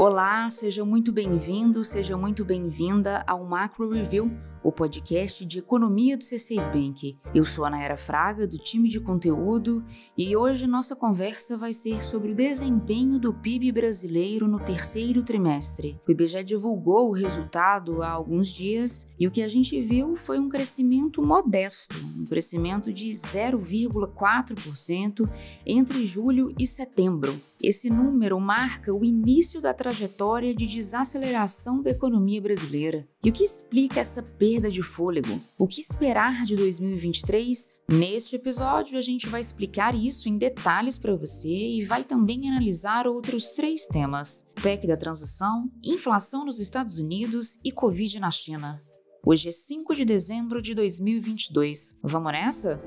Olá, seja muito bem-vindo, seja muito bem-vinda ao Macro Review, o podcast de economia do C6 Bank. Eu sou a Nayara Fraga, do time de conteúdo, e hoje nossa conversa vai ser sobre o desempenho do PIB brasileiro no terceiro trimestre. O IBGE divulgou o resultado há alguns dias e o que a gente viu foi um crescimento modesto, um crescimento de 0,4% entre julho e setembro. Esse número marca o início da trajetória de desaceleração da economia brasileira. E o que explica essa perda de fôlego? O que esperar de 2023? Neste episódio, a gente vai explicar isso em detalhes para você e vai também analisar outros três temas: PEC da transição, inflação nos Estados Unidos e Covid na China. Hoje é 5 de dezembro de 2022. Vamos nessa?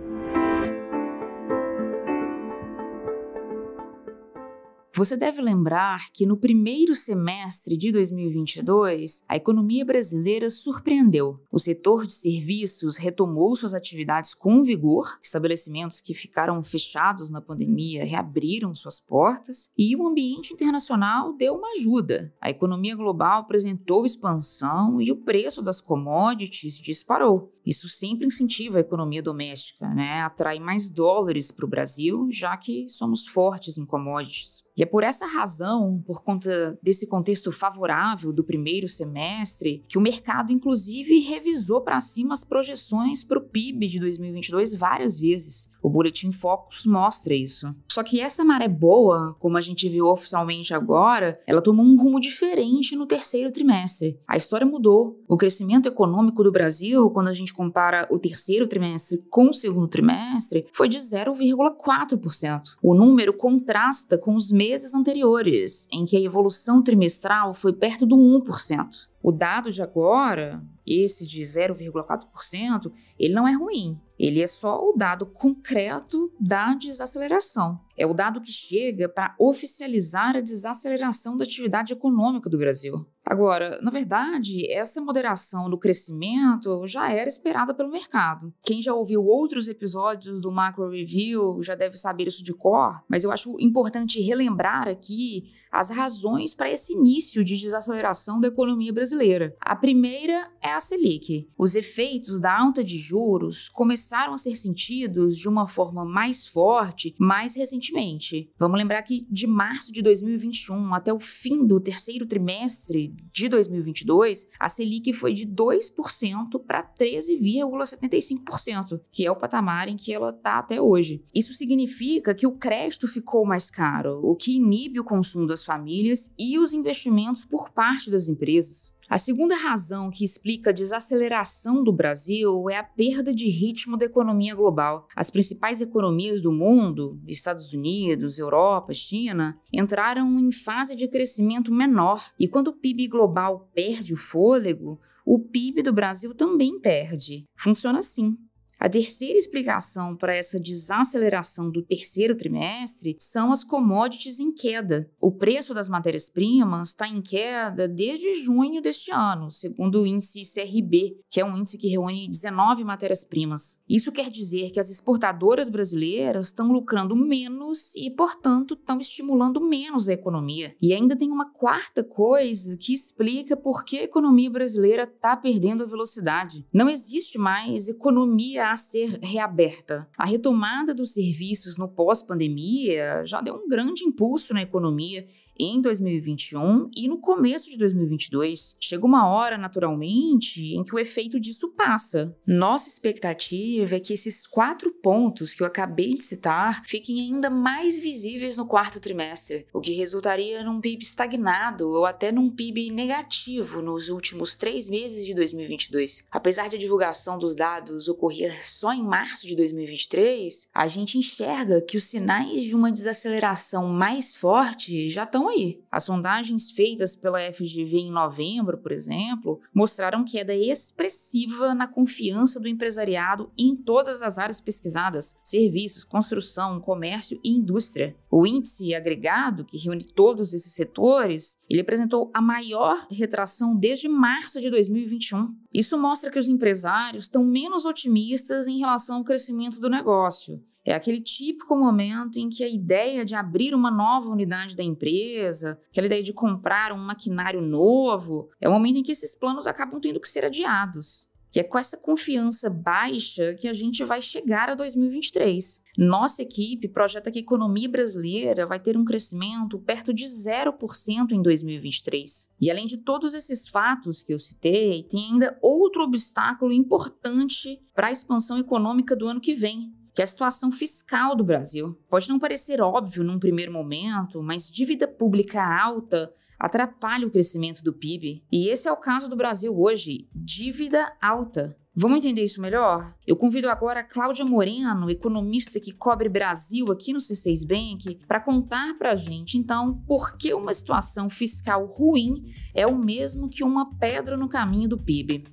Você deve lembrar que no primeiro semestre de 2022, a economia brasileira surpreendeu. O setor de serviços retomou suas atividades com vigor, estabelecimentos que ficaram fechados na pandemia reabriram suas portas e o ambiente internacional deu uma ajuda. A economia global apresentou expansão e o preço das commodities disparou. Isso sempre incentiva a economia doméstica, né? atrai mais dólares para o Brasil, já que somos fortes em commodities. E é por essa razão, por conta desse contexto favorável do primeiro semestre, que o mercado, inclusive, revisou para cima as projeções para o PIB de 2022 várias vezes. O Boletim Focus mostra isso. Só que essa maré boa, como a gente viu oficialmente agora, ela tomou um rumo diferente no terceiro trimestre. A história mudou. O crescimento econômico do Brasil, quando a gente compara o terceiro trimestre com o segundo trimestre, foi de 0,4%. O número contrasta com os meses anteriores, em que a evolução trimestral foi perto do 1%. O dado de agora, esse de 0,4%, ele não é ruim. Ele é só o dado concreto da desaceleração. É o dado que chega para oficializar a desaceleração da atividade econômica do Brasil. Agora, na verdade, essa moderação no crescimento já era esperada pelo mercado. Quem já ouviu outros episódios do Macro Review já deve saber isso de cor, mas eu acho importante relembrar aqui as razões para esse início de desaceleração da economia brasileira. A primeira é a Selic. Os efeitos da alta de juros começaram a ser sentidos de uma forma mais forte mais recentemente. Vamos lembrar que de março de 2021 até o fim do terceiro trimestre de 2022, a Selic foi de 2% para 13,75%, que é o patamar em que ela está até hoje. Isso significa que o crédito ficou mais caro, o que inibe o consumo das famílias e os investimentos por parte das empresas. A segunda razão que explica a desaceleração do Brasil é a perda de ritmo da economia global. As principais economias do mundo, Estados Unidos, Europa, China, entraram em fase de crescimento menor. E quando o PIB global perde o fôlego, o PIB do Brasil também perde. Funciona assim. A terceira explicação para essa desaceleração do terceiro trimestre são as commodities em queda. O preço das matérias-primas está em queda desde junho deste ano, segundo o índice CRB, que é um índice que reúne 19 matérias-primas. Isso quer dizer que as exportadoras brasileiras estão lucrando menos e, portanto, estão estimulando menos a economia. E ainda tem uma quarta coisa que explica por que a economia brasileira está perdendo a velocidade. Não existe mais economia ser reaberta. A retomada dos serviços no pós-pandemia já deu um grande impulso na economia em 2021 e no começo de 2022. Chega uma hora, naturalmente, em que o efeito disso passa. Nossa expectativa é que esses quatro pontos que eu acabei de citar fiquem ainda mais visíveis no quarto trimestre, o que resultaria num PIB estagnado ou até num PIB negativo nos últimos três meses de 2022. Apesar de a divulgação dos dados ocorrer só em março de 2023, a gente enxerga que os sinais de uma desaceleração mais forte já estão aí. As sondagens feitas pela FGV em novembro, por exemplo, mostraram queda expressiva na confiança do empresariado em todas as áreas pesquisadas: serviços, construção, comércio e indústria. O índice agregado, que reúne todos esses setores, ele apresentou a maior retração desde março de 2021. Isso mostra que os empresários estão menos otimistas em relação ao crescimento do negócio É aquele típico momento em que a ideia de abrir uma nova unidade da empresa, aquela ideia de comprar um maquinário novo, é o momento em que esses planos acabam tendo que ser adiados. Que é com essa confiança baixa que a gente vai chegar a 2023. Nossa equipe projeta que a economia brasileira vai ter um crescimento perto de 0% em 2023. E além de todos esses fatos que eu citei, tem ainda outro obstáculo importante para a expansão econômica do ano que vem, que é a situação fiscal do Brasil. Pode não parecer óbvio num primeiro momento, mas dívida pública alta atrapalha o crescimento do PIB. E esse é o caso do Brasil hoje: dívida alta. Vamos entender isso melhor? Eu convido agora a Cláudia Moreno, economista que cobre Brasil aqui no C6 Bank, para contar para a gente, então, por que uma situação fiscal ruim é o mesmo que uma pedra no caminho do PIB.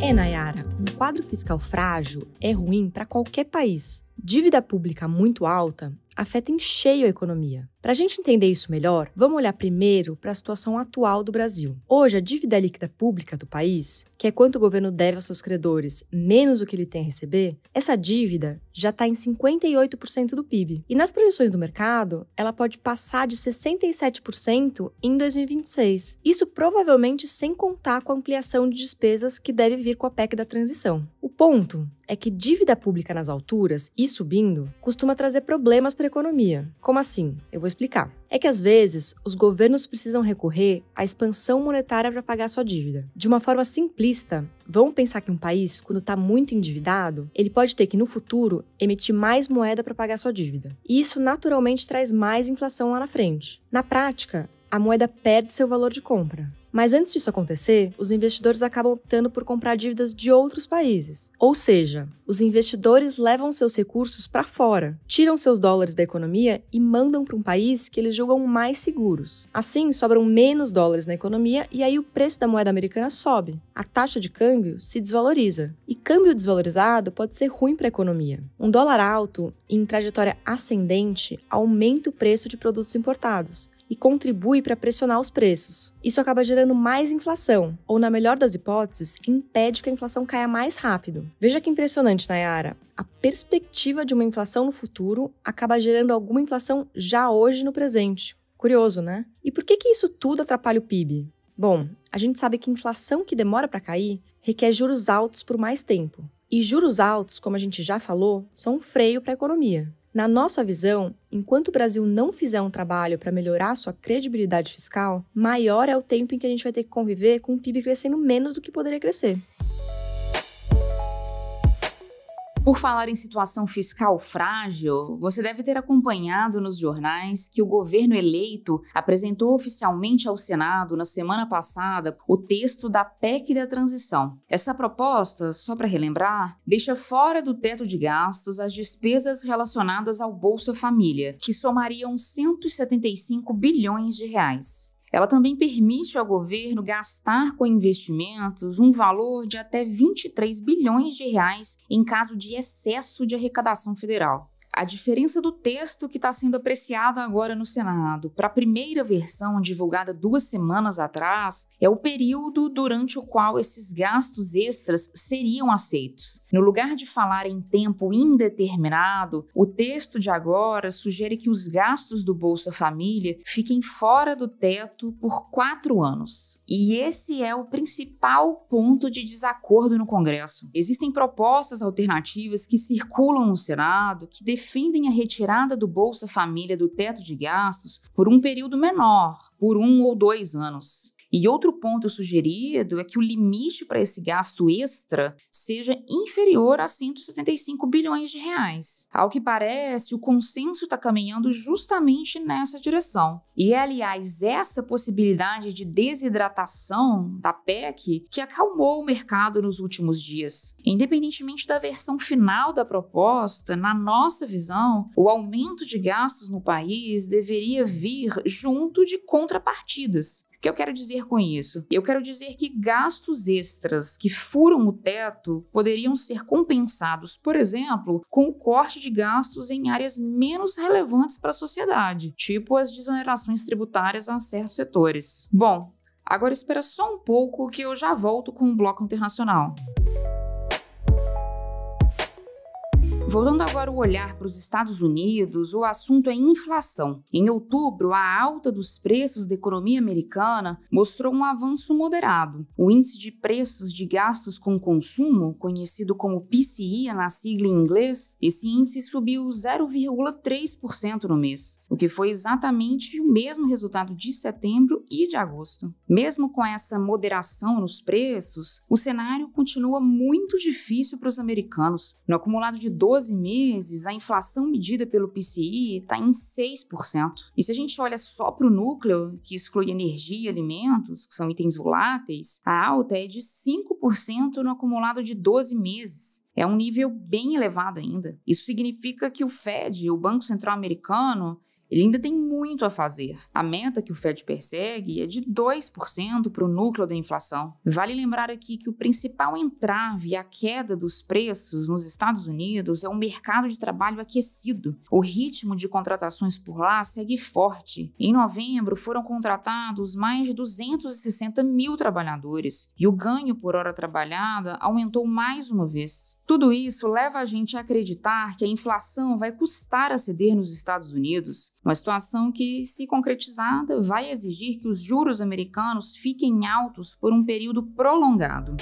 É, Nayara, um quadro fiscal frágil é ruim para qualquer país. Dívida pública muito alta afeta em cheio a economia. Para a gente entender isso melhor, vamos olhar primeiro para a situação atual do Brasil. Hoje, a dívida líquida pública do país, que é quanto o governo deve aos seus credores menos o que ele tem a receber, essa dívida já está em 58% do PIB. E nas projeções do mercado, ela pode passar de 67% em 2026. Isso provavelmente sem contar com a ampliação de despesas que deve vir com a PEC da transição. O ponto é que dívida pública nas alturas e subindo costuma trazer problemas para economia. Como assim? Eu vou explicar. É que às vezes os governos precisam recorrer à expansão monetária para pagar sua dívida. De uma forma simplista, vamos pensar que um país, quando está muito endividado, ele pode ter que no futuro emitir mais moeda para pagar sua dívida. E isso naturalmente traz mais inflação lá na frente. Na prática, a moeda perde seu valor de compra. Mas antes disso acontecer, os investidores acabam optando por comprar dívidas de outros países. Ou seja, os investidores levam seus recursos para fora, tiram seus dólares da economia e mandam para um país que eles julgam mais seguros. Assim, sobram menos dólares na economia e aí o preço da moeda americana sobe. A taxa de câmbio se desvaloriza. E câmbio desvalorizado pode ser ruim para a economia. Um dólar alto em trajetória ascendente aumenta o preço de produtos importados e contribui para pressionar os preços. Isso acaba gerando mais inflação, ou, na melhor das hipóteses, impede que a inflação caia mais rápido. Veja que impressionante, Nayara. A perspectiva de uma inflação no futuro acaba gerando alguma inflação já hoje no presente. Curioso, né? E por que, que isso tudo atrapalha o PIB? Bom, a gente sabe que inflação que demora para cair requer juros altos por mais tempo. E juros altos, como a gente já falou, são um freio para a economia. Na nossa visão, enquanto o Brasil não fizer um trabalho para melhorar sua credibilidade fiscal, maior é o tempo em que a gente vai ter que conviver com o PIB crescendo menos do que poderia crescer. Por falar em situação fiscal frágil, você deve ter acompanhado nos jornais que o governo eleito apresentou oficialmente ao Senado na semana passada o texto da PEC da transição. Essa proposta, só para relembrar, deixa fora do teto de gastos as despesas relacionadas ao Bolsa Família, que somariam 175 bilhões de reais. Ela também permite ao governo gastar com investimentos um valor de até 23 bilhões de reais em caso de excesso de arrecadação federal. A diferença do texto que está sendo apreciado agora no Senado para a primeira versão divulgada duas semanas atrás é o período durante o qual esses gastos extras seriam aceitos. No lugar de falar em tempo indeterminado, o texto de agora sugere que os gastos do Bolsa Família fiquem fora do teto por quatro anos. E esse é o principal ponto de desacordo no Congresso. Existem propostas alternativas que circulam no Senado que defendem a retirada do Bolsa Família do teto de gastos por um período menor, por um ou dois anos. E outro ponto sugerido é que o limite para esse gasto extra seja inferior a 175 bilhões de reais. Ao que parece, o consenso está caminhando justamente nessa direção. E é, aliás, essa possibilidade de desidratação da PEC que acalmou o mercado nos últimos dias. Independentemente da versão final da proposta, na nossa visão, o aumento de gastos no país deveria vir junto de contrapartidas. O que eu quero dizer com isso? Eu quero dizer que gastos extras que furam o teto poderiam ser compensados, por exemplo, com o corte de gastos em áreas menos relevantes para a sociedade, tipo as desonerações tributárias a certos setores. Bom, agora espera só um pouco que eu já volto com o bloco internacional. Voltando agora o olhar para os Estados Unidos, o assunto é inflação. Em outubro, a alta dos preços da economia americana mostrou um avanço moderado. O índice de preços de gastos com consumo, conhecido como PCI na sigla em inglês, esse índice subiu 0,3% no mês, o que foi exatamente o mesmo resultado de setembro e de agosto. Mesmo com essa moderação nos preços, o cenário continua muito difícil para os americanos. No acumulado de 12 12 meses, a inflação medida pelo PCI está em 6%. E se a gente olha só para o núcleo, que exclui energia e alimentos, que são itens voláteis, a alta é de 5% no acumulado de 12 meses. É um nível bem elevado ainda. Isso significa que o Fed, o Banco Central Americano, ele ainda tem muito a fazer. A meta que o Fed persegue é de 2% para o núcleo da inflação. Vale lembrar aqui que o principal entrave à queda dos preços nos Estados Unidos é o mercado de trabalho aquecido. O ritmo de contratações por lá segue forte. Em novembro, foram contratados mais de 260 mil trabalhadores e o ganho por hora trabalhada aumentou mais uma vez. Tudo isso leva a gente a acreditar que a inflação vai custar a ceder nos Estados Unidos, uma situação que, se concretizada, vai exigir que os juros americanos fiquem altos por um período prolongado.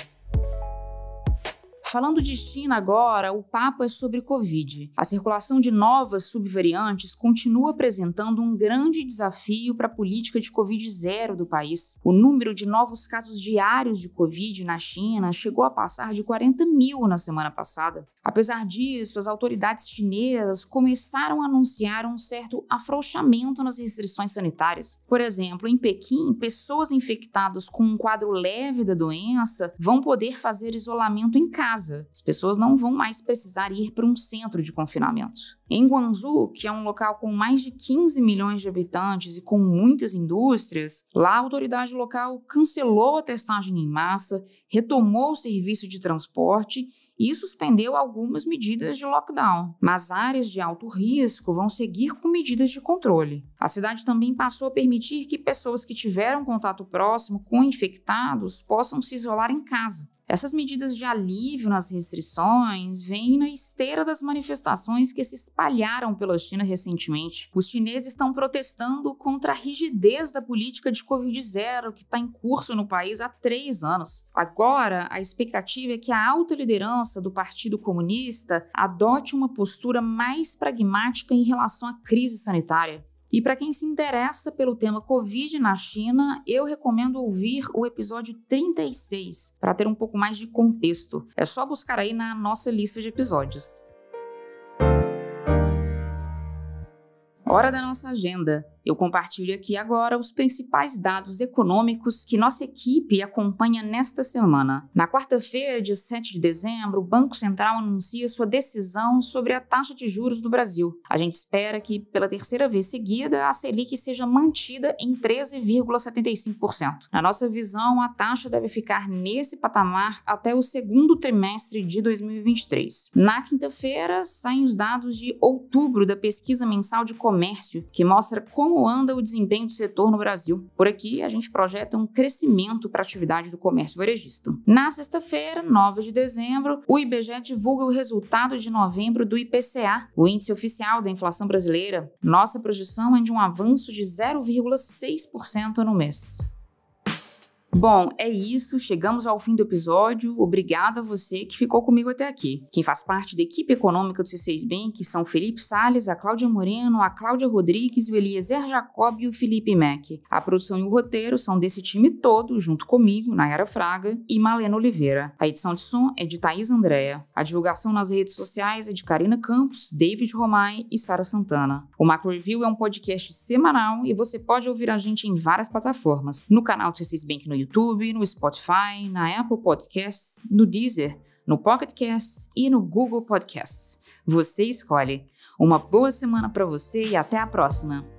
Falando de China agora, o papo é sobre Covid. A circulação de novas subvariantes continua apresentando um grande desafio para a política de Covid zero do país. O número de novos casos diários de Covid na China chegou a passar de 40 mil na semana passada. Apesar disso, as autoridades chinesas começaram a anunciar um certo afrouxamento nas restrições sanitárias. Por exemplo, em Pequim, pessoas infectadas com um quadro leve da doença vão poder fazer isolamento em casa casa, as pessoas não vão mais precisar ir para um centro de confinamento. Em Guangzhou, que é um local com mais de 15 milhões de habitantes e com muitas indústrias, lá a autoridade local cancelou a testagem em massa, retomou o serviço de transporte e suspendeu algumas medidas de lockdown. Mas áreas de alto risco vão seguir com medidas de controle. A cidade também passou a permitir que pessoas que tiveram contato próximo com infectados possam se isolar em casa. Essas medidas de alívio nas restrições vêm na esteira das manifestações que se espalharam pela China recentemente. Os chineses estão protestando contra a rigidez da política de Covid-0 que está em curso no país há três anos. Agora, a expectativa é que a alta liderança do Partido Comunista adote uma postura mais pragmática em relação à crise sanitária. E para quem se interessa pelo tema Covid na China, eu recomendo ouvir o episódio 36 para ter um pouco mais de contexto. É só buscar aí na nossa lista de episódios. Hora da nossa agenda. Eu compartilho aqui agora os principais dados econômicos que nossa equipe acompanha nesta semana. Na quarta-feira, dia 7 de dezembro, o Banco Central anuncia sua decisão sobre a taxa de juros do Brasil. A gente espera que, pela terceira vez seguida, a Selic seja mantida em 13,75%. Na nossa visão, a taxa deve ficar nesse patamar até o segundo trimestre de 2023. Na quinta-feira, saem os dados de outubro da pesquisa mensal de comércio, que mostra como anda o desempenho do setor no Brasil. Por aqui, a gente projeta um crescimento para a atividade do comércio varejista. Na sexta-feira, 9 de dezembro, o IBGE divulga o resultado de novembro do IPCA, o índice oficial da inflação brasileira. Nossa projeção é de um avanço de 0,6% no mês. Bom, é isso. Chegamos ao fim do episódio. Obrigada a você que ficou comigo até aqui. Quem faz parte da equipe econômica do C6 Bank são Felipe Sales, a Cláudia Moreno, a Cláudia Rodrigues, o Eliezer Jacob e o Felipe Mack. A produção e o roteiro são desse time todo, junto comigo, Nayara Fraga e Malena Oliveira. A edição de som é de Thaís Andréa. A divulgação nas redes sociais é de Karina Campos, David Romai e Sara Santana. O Macro Review é um podcast semanal e você pode ouvir a gente em várias plataformas. No canal do C6 Bank no YouTube YouTube, no Spotify, na Apple Podcasts, no Deezer, no Pocket Casts e no Google Podcasts. Você escolhe. Uma boa semana para você e até a próxima.